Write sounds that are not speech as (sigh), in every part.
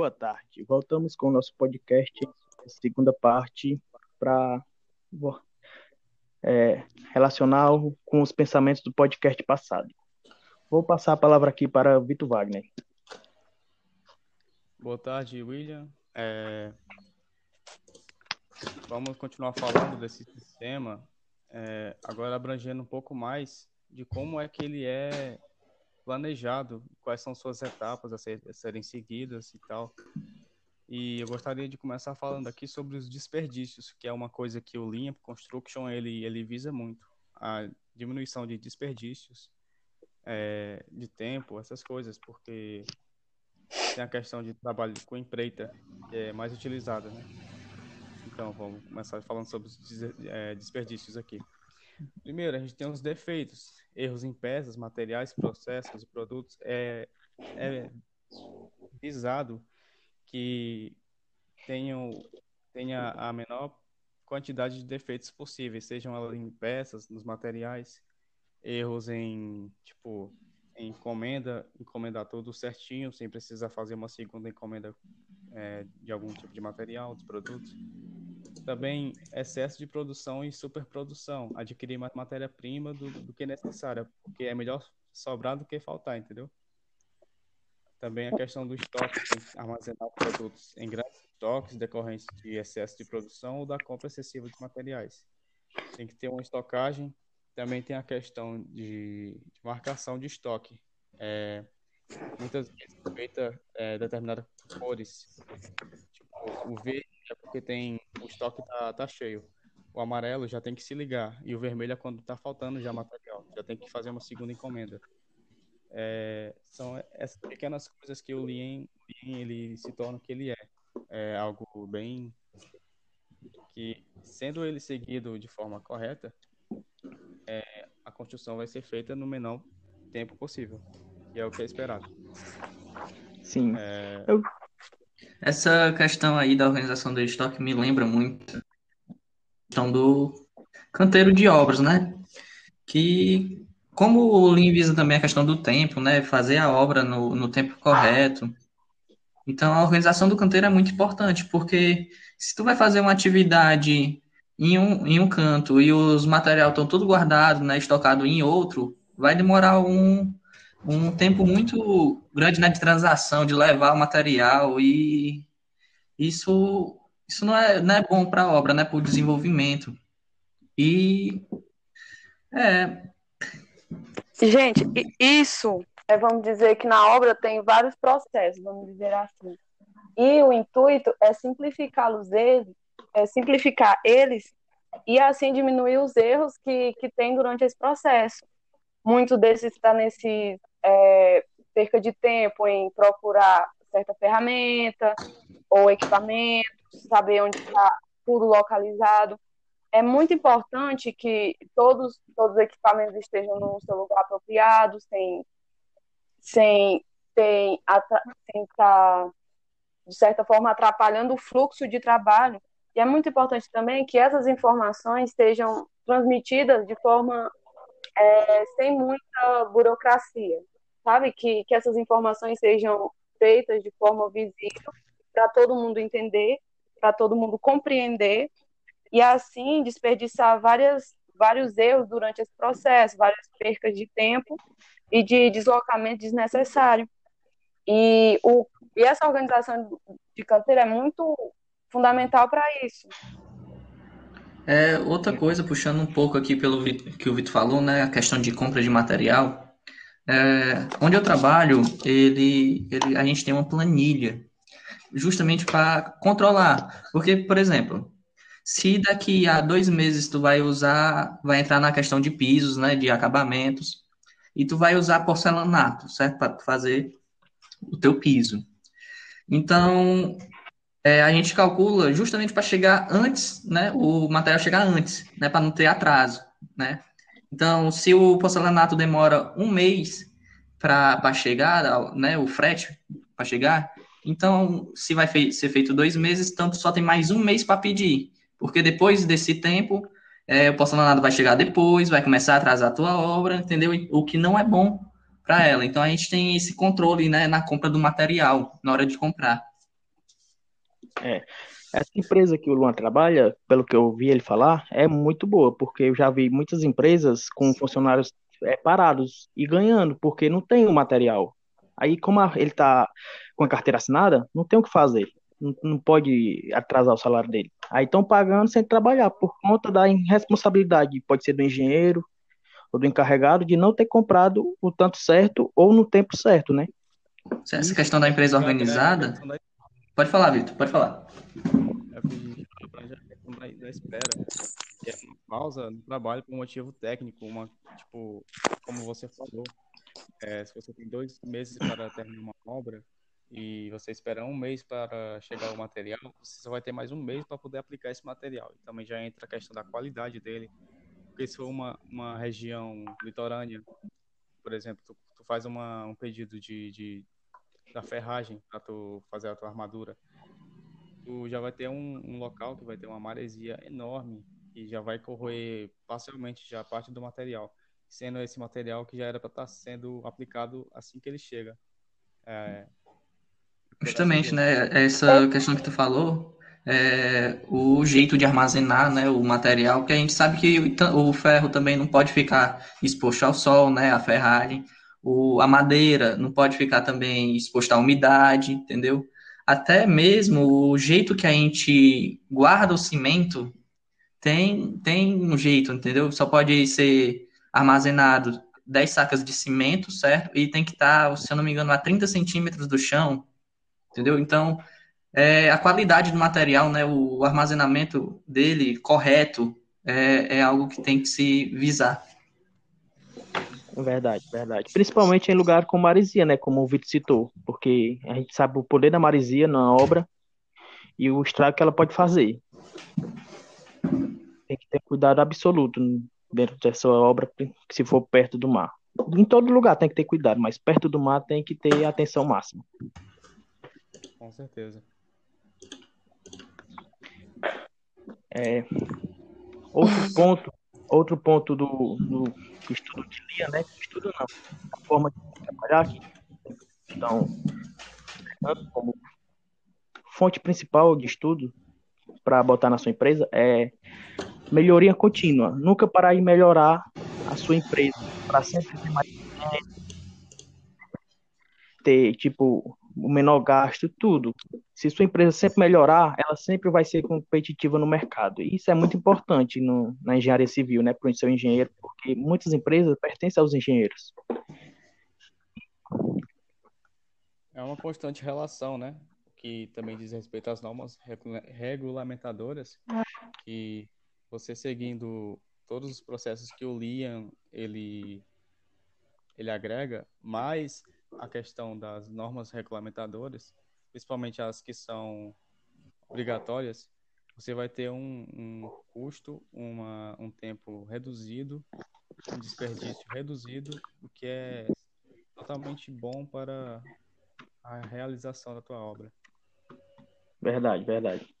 Boa tarde. Voltamos com o nosso podcast, segunda parte, para é, relacionar com os pensamentos do podcast passado. Vou passar a palavra aqui para Vitor Wagner. Boa tarde, William. É... Vamos continuar falando desse sistema, é, agora abrangendo um pouco mais de como é que ele é planejado, quais são suas etapas a, ser, a serem seguidas e tal. E eu gostaria de começar falando aqui sobre os desperdícios, que é uma coisa que o Lean Construction ele, ele visa muito, a diminuição de desperdícios, é, de tempo, essas coisas, porque tem a questão de trabalho com empreita, que é mais utilizada, né? Então, vamos começar falando sobre os é, desperdícios aqui. Primeiro, a gente tem os defeitos, erros em peças, materiais, processos e produtos. É, é visado que tenham, tenha a menor quantidade de defeitos possíveis, sejam elas em peças, nos materiais, erros em, tipo, em encomenda, encomendar tudo certinho, sem precisar fazer uma segunda encomenda é, de algum tipo de material, dos produtos. Também excesso de produção e superprodução, adquirir mais matéria-prima do, do que necessária, porque é melhor sobrar do que faltar, entendeu? Também a questão do estoque, armazenar produtos em grandes estoques decorrentes de excesso de produção ou da compra excessiva de materiais. Tem que ter uma estocagem. Também tem a questão de, de marcação de estoque. É, muitas vezes feita é, determinadas cores. Tipo, o verde é porque tem o estoque tá, tá cheio. O amarelo já tem que se ligar. E o vermelho é quando tá faltando já material. Já tem que fazer uma segunda encomenda. É, são essas pequenas coisas que o Lean, ele se torna o que ele é. É algo bem que, sendo ele seguido de forma correta, é, a construção vai ser feita no menor tempo possível. E é o que é esperado. Sim. É... Eu... Essa questão aí da organização do estoque me lembra muito questão do canteiro de obras, né? Que como o Lean visa também a questão do tempo, né? Fazer a obra no, no tempo correto. Então, a organização do canteiro é muito importante, porque se tu vai fazer uma atividade em um, em um canto e os materiais estão tudo guardados, né, estocado em outro, vai demorar um, um tempo muito grande né, de transação, de levar o material e isso, isso não, é, não é bom para a obra, né, para o desenvolvimento. E é, Gente, isso, é, vamos dizer que na obra tem vários processos, vamos dizer assim. E o intuito é simplificá-los eles, é simplificar eles e assim diminuir os erros que, que tem durante esse processo. Muito desses está nesse é, perca de tempo em procurar certa ferramenta ou equipamento, saber onde está tudo localizado é muito importante que todos, todos os equipamentos estejam no seu lugar apropriado, sem, sem, sem, sem estar, tá, de certa forma, atrapalhando o fluxo de trabalho. E é muito importante também que essas informações sejam transmitidas de forma é, sem muita burocracia, sabe? Que, que essas informações sejam feitas de forma visível para todo mundo entender, para todo mundo compreender e assim desperdiçar várias, vários erros durante esse processo, várias percas de tempo e de deslocamento desnecessário. E, o, e essa organização de canteira é muito fundamental para isso. É, outra coisa, puxando um pouco aqui pelo que o Vitor falou, né, a questão de compra de material. É, onde eu trabalho, ele, ele, a gente tem uma planilha justamente para controlar. Porque, por exemplo, se daqui a dois meses tu vai usar, vai entrar na questão de pisos, né, de acabamentos, e tu vai usar porcelanato, certo, para fazer o teu piso. Então, é, a gente calcula justamente para chegar antes, né, o material chegar antes, né, para não ter atraso, né. Então, se o porcelanato demora um mês para chegar, né, o frete para chegar, então, se vai ser feito dois meses, tanto só tem mais um mês para pedir. Porque depois desse tempo, é, o porcelanato vai chegar depois, vai começar a atrasar a tua obra, entendeu? O que não é bom para ela. Então a gente tem esse controle né, na compra do material, na hora de comprar. É. Essa empresa que o Luan trabalha, pelo que eu vi ele falar, é muito boa, porque eu já vi muitas empresas com funcionários é, parados e ganhando, porque não tem o material. Aí, como a, ele está com a carteira assinada, não tem o que fazer. Não, não pode atrasar o salário dele. Aí estão pagando sem trabalhar, por conta da irresponsabilidade, pode ser do engenheiro ou do encarregado, de não ter comprado o tanto certo ou no tempo certo, né? Essa questão da empresa organizada. Pode falar, Vitor, pode falar. É o da espera. é uma pausa no trabalho por motivo técnico, uma, tipo, como você falou, é, se você tem dois meses para terminar uma obra e você espera um mês para chegar o material, você só vai ter mais um mês para poder aplicar esse material. E também já entra a questão da qualidade dele, porque se for uma, uma região litorânea, por exemplo, tu, tu faz uma, um pedido de, de da ferragem para tu fazer a tua armadura, tu já vai ter um, um local que vai ter uma maresia enorme e já vai corroer parcialmente já parte do material sendo esse material que já era para estar tá sendo aplicado assim que ele chega. É, Justamente, né? Essa questão que tu falou, é, o jeito de armazenar né, o material, que a gente sabe que o, ferro também não pode ficar exposto ao sol, né? A ferragem. O, a madeira não pode ficar também exposta à umidade, entendeu? Até mesmo o jeito que a gente guarda o cimento tem, tem um jeito, entendeu? Só pode ser armazenado 10 sacas de cimento, certo? E tem que estar, tá, se eu não me engano, a 30 centímetros do chão, entendeu? Então, é, a qualidade do material, né, o armazenamento dele correto, é, é algo que tem que se visar. Verdade, verdade. Principalmente em lugar com maresia, né? Como o Vitor citou, porque a gente sabe o poder da maresia na obra e o estrago que ela pode fazer. Tem que ter cuidado absoluto dentro dessa obra, se for perto do mar. Em todo lugar tem que ter cuidado, mas perto do mar tem que ter atenção máxima. Com certeza. É, outro ponto, outro ponto do, do, do estudo de Lia, né? Estudo não, a forma de trabalhar aqui. Então, como fonte principal de estudo para botar na sua empresa é melhoria contínua. Nunca parar de melhorar a sua empresa para sempre ter mais ter tipo o menor gasto, tudo. Se sua empresa sempre melhorar, ela sempre vai ser competitiva no mercado. E isso é muito importante no, na engenharia civil, né, para o seu engenheiro, porque muitas empresas pertencem aos engenheiros. É uma constante relação, né? Que também diz respeito às normas regulamentadoras, que você seguindo todos os processos que o Liam ele ele agrega, mais a questão das normas regulamentadoras, principalmente as que são obrigatórias, você vai ter um, um custo, uma, um tempo reduzido, um desperdício reduzido, o que é totalmente bom para a realização da tua obra. Verdade, verdade.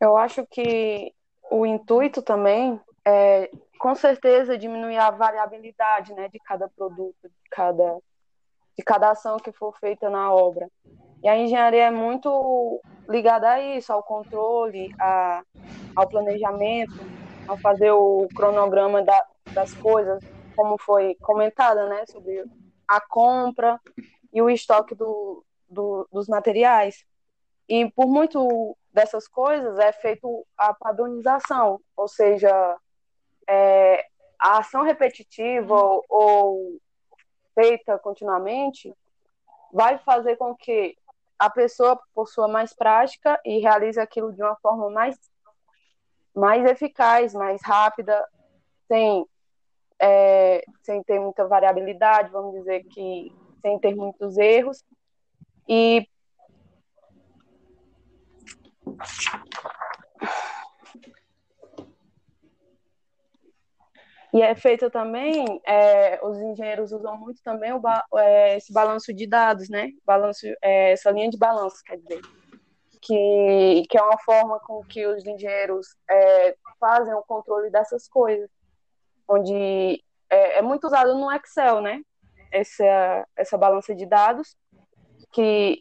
Eu acho que o intuito também é, com certeza, diminuir a variabilidade né, de cada produto, de cada, de cada ação que for feita na obra. E a engenharia é muito ligada a isso, ao controle, a, ao planejamento, ao fazer o cronograma da, das coisas, como foi comentada, né, sobre a compra e o estoque do, do, dos materiais. E por muito dessas coisas é feito a padronização, ou seja, é, a ação repetitiva ou, ou feita continuamente vai fazer com que a pessoa possua mais prática e realize aquilo de uma forma mais, mais eficaz, mais rápida, sem, é, sem ter muita variabilidade, vamos dizer que sem ter muitos erros. E E é feito também, é, os engenheiros usam muito também o, é, esse balanço de dados, né? Balanço, é, essa linha de balanço, quer dizer, que, que é uma forma com que os engenheiros é, fazem o controle dessas coisas, onde é, é, muito usado no Excel, né? Essa, essa balança de dados, que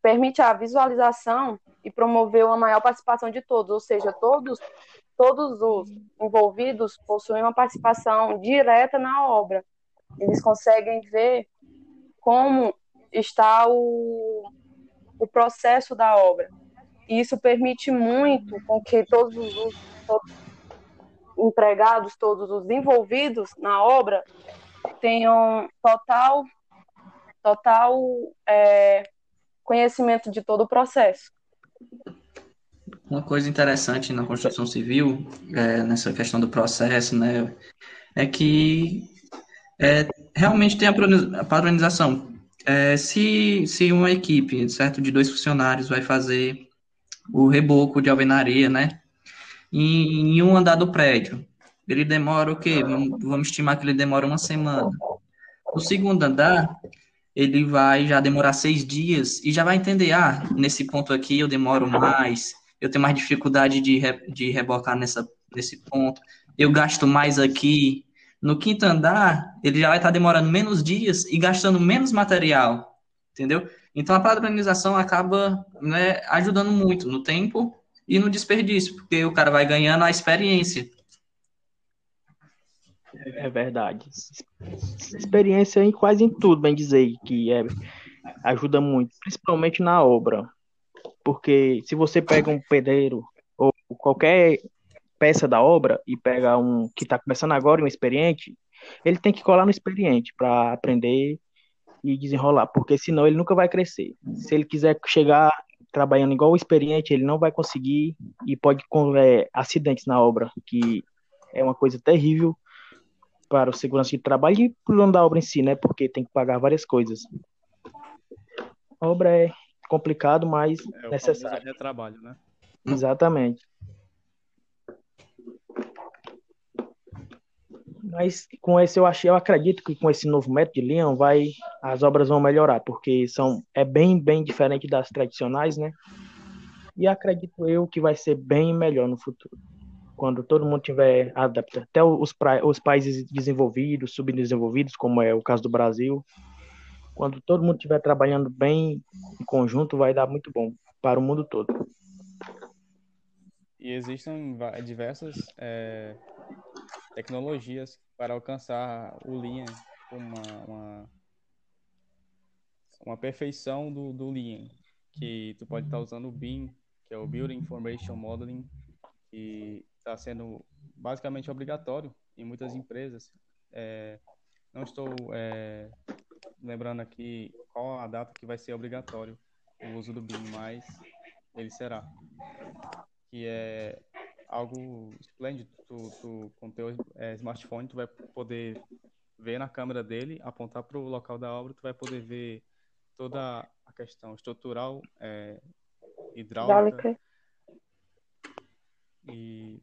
permite a visualização e promover uma maior participação de todos, ou seja, todos todos os envolvidos possuem uma participação direta na obra. Eles conseguem ver como está o, o processo da obra. E isso permite muito com que todos os todos empregados, todos os envolvidos na obra tenham total, total é, conhecimento de todo o processo. Uma coisa interessante na construção civil, é, nessa questão do processo, né, é que é, realmente tem a padronização. É, se, se uma equipe, certo, de dois funcionários vai fazer o reboco de alvenaria, né, em, em um andar do prédio, ele demora o quê? Vamos, vamos estimar que ele demora uma semana. O segundo andar, ele vai já demorar seis dias e já vai entender, ah, nesse ponto aqui eu demoro mais, eu tenho mais dificuldade de, re, de rebocar nessa, nesse ponto, eu gasto mais aqui. No quinto andar, ele já vai estar demorando menos dias e gastando menos material, entendeu? Então a padronização acaba né, ajudando muito no tempo e no desperdício, porque o cara vai ganhando a experiência. É verdade. Experiência em quase em tudo, bem dizer, que é, ajuda muito, principalmente na obra. Porque se você pega um pedreiro ou qualquer peça da obra e pega um que está começando agora, um experiente, ele tem que colar no experiente para aprender e desenrolar, porque senão ele nunca vai crescer. Se ele quiser chegar trabalhando igual o experiente, ele não vai conseguir e pode é, acidentes na obra, que é uma coisa terrível para o segurança de trabalho e para o dono da obra em si, né? Porque tem que pagar várias coisas. A obra é complicado, mas é, necessário. É trabalho, né? Exatamente. Mas com esse eu achei, eu acredito que com esse novo método de Leon vai as obras vão melhorar, porque são é bem bem diferente das tradicionais, né? E acredito eu que vai ser bem melhor no futuro quando todo mundo tiver adaptado, até os, pra, os países desenvolvidos, subdesenvolvidos, como é o caso do Brasil, quando todo mundo estiver trabalhando bem em conjunto, vai dar muito bom para o mundo todo. E existem diversas é, tecnologias para alcançar o Lean, uma, uma, uma perfeição do, do Lean, que tu pode estar usando o BIM, que é o Building Information Modeling, que está sendo basicamente obrigatório em muitas empresas. É, não estou é, lembrando aqui qual a data que vai ser obrigatório o uso do BIM, mas ele será. Que é algo esplêndido. Tu, tu, com teu é, smartphone, tu vai poder ver na câmera dele, apontar para o local da obra, tu vai poder ver toda a questão estrutural, é, hidráulica. E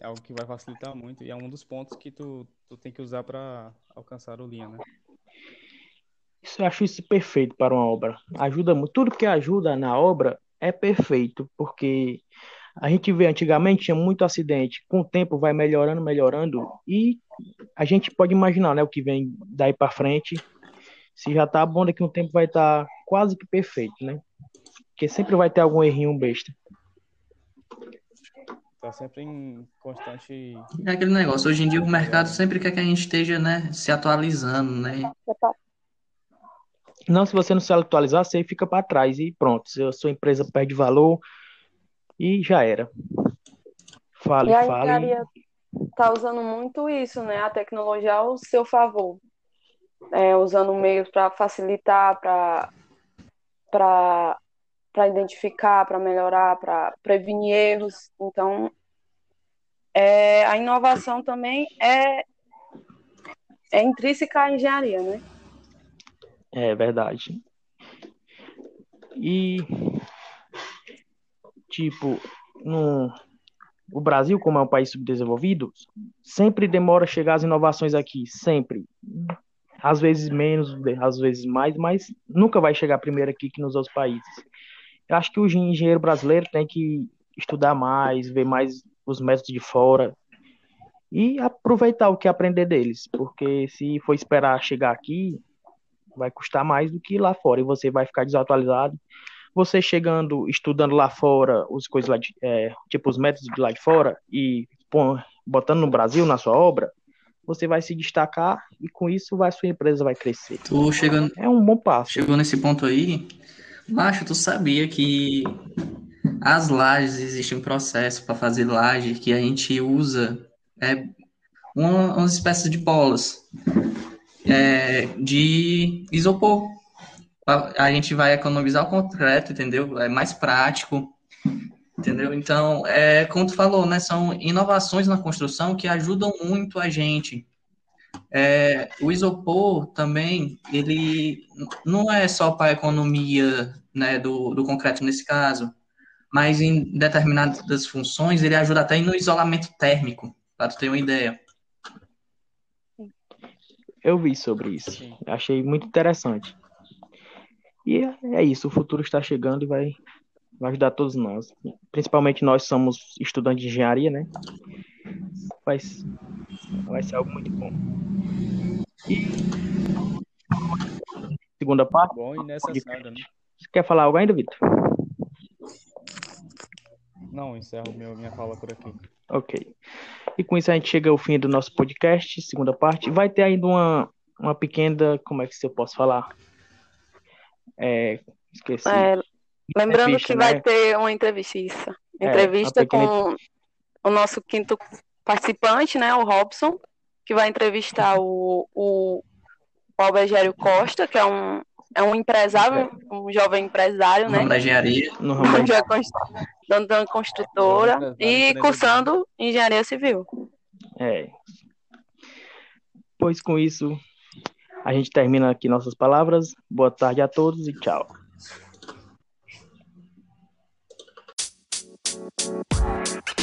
é algo que vai facilitar muito e é um dos pontos que tu, tu tem que usar para alcançar o linha, né? Isso, eu acho isso perfeito para uma obra. Ajuda muito. Tudo que ajuda na obra é perfeito, porque a gente vê antigamente tinha muito acidente. Com o tempo vai melhorando, melhorando e a gente pode imaginar, né, o que vem daí para frente. Se já tá bom, daqui a um tempo vai estar tá quase que perfeito, né? Porque sempre vai ter algum errinho besta. Tá sempre em constante. É aquele negócio. Hoje em dia o mercado sempre quer que a gente esteja, né, se atualizando, né? Não, se você não se atualizar, você fica para trás e pronto. A sua empresa perde valor e já era. Fale, e a fale. engenharia tá usando muito isso, né? A tecnologia ao seu favor. É, usando meios para facilitar, para para identificar, para melhorar, para prevenir erros. Então, é, a inovação também é, é intrínseca à engenharia, né? É verdade. E, tipo, no, o Brasil, como é um país subdesenvolvido, sempre demora a chegar as inovações aqui, sempre. Às vezes menos, às vezes mais, mas nunca vai chegar primeiro aqui que nos outros países. Eu acho que o engenheiro brasileiro tem que estudar mais, ver mais os métodos de fora e aproveitar o que aprender deles, porque se for esperar chegar aqui, vai custar mais do que lá fora e você vai ficar desatualizado. você chegando, estudando lá fora, os coisas lá de, é, tipo os métodos de lá de fora e pô, botando no Brasil na sua obra, você vai se destacar e com isso a sua empresa vai crescer. Tu chegando, É um bom passo. chegou nesse ponto aí, macho, tu sabia que as lajes existe um processo para fazer laje que a gente usa é uma, umas espécies de bolas é, de isopor. A a gente vai economizar o concreto, entendeu? É mais prático, entendeu? Então, é como tu falou, né? São inovações na construção que ajudam muito a gente. É, o isopor também, ele não é só para a economia, né, do, do concreto nesse caso, mas em determinadas funções ele ajuda até no isolamento térmico, para tu ter uma ideia. Eu vi sobre isso. Sim. Achei muito interessante. E é- isso, o futuro está chegando e vai, vai ajudar todos nós. Principalmente nós somos estudantes de engenharia, né? Vai, vai ser algo muito bom. E segunda parte, Bom e necessário, né? você quer falar algo ainda, Vitor? Não, encerro minha fala por aqui. Ok. E com isso a gente chega ao fim do nosso podcast, segunda parte. Vai ter ainda uma, uma pequena, como é que eu posso falar? É, esqueci. É, lembrando Entrevista, que vai né? ter uma entrevista, isso. É, Entrevista uma pequena- com o nosso quinto participante, né, o Robson, que vai entrevistar o, o Albergério Costa, que é um, é um empresário, um jovem empresário, O né? nome da engenharia. No ramo (laughs) da Já constru- dono da construtora e cursando engenharia civil. É. Pois com isso, a gente termina aqui nossas palavras. Boa tarde a todos e tchau. Man. You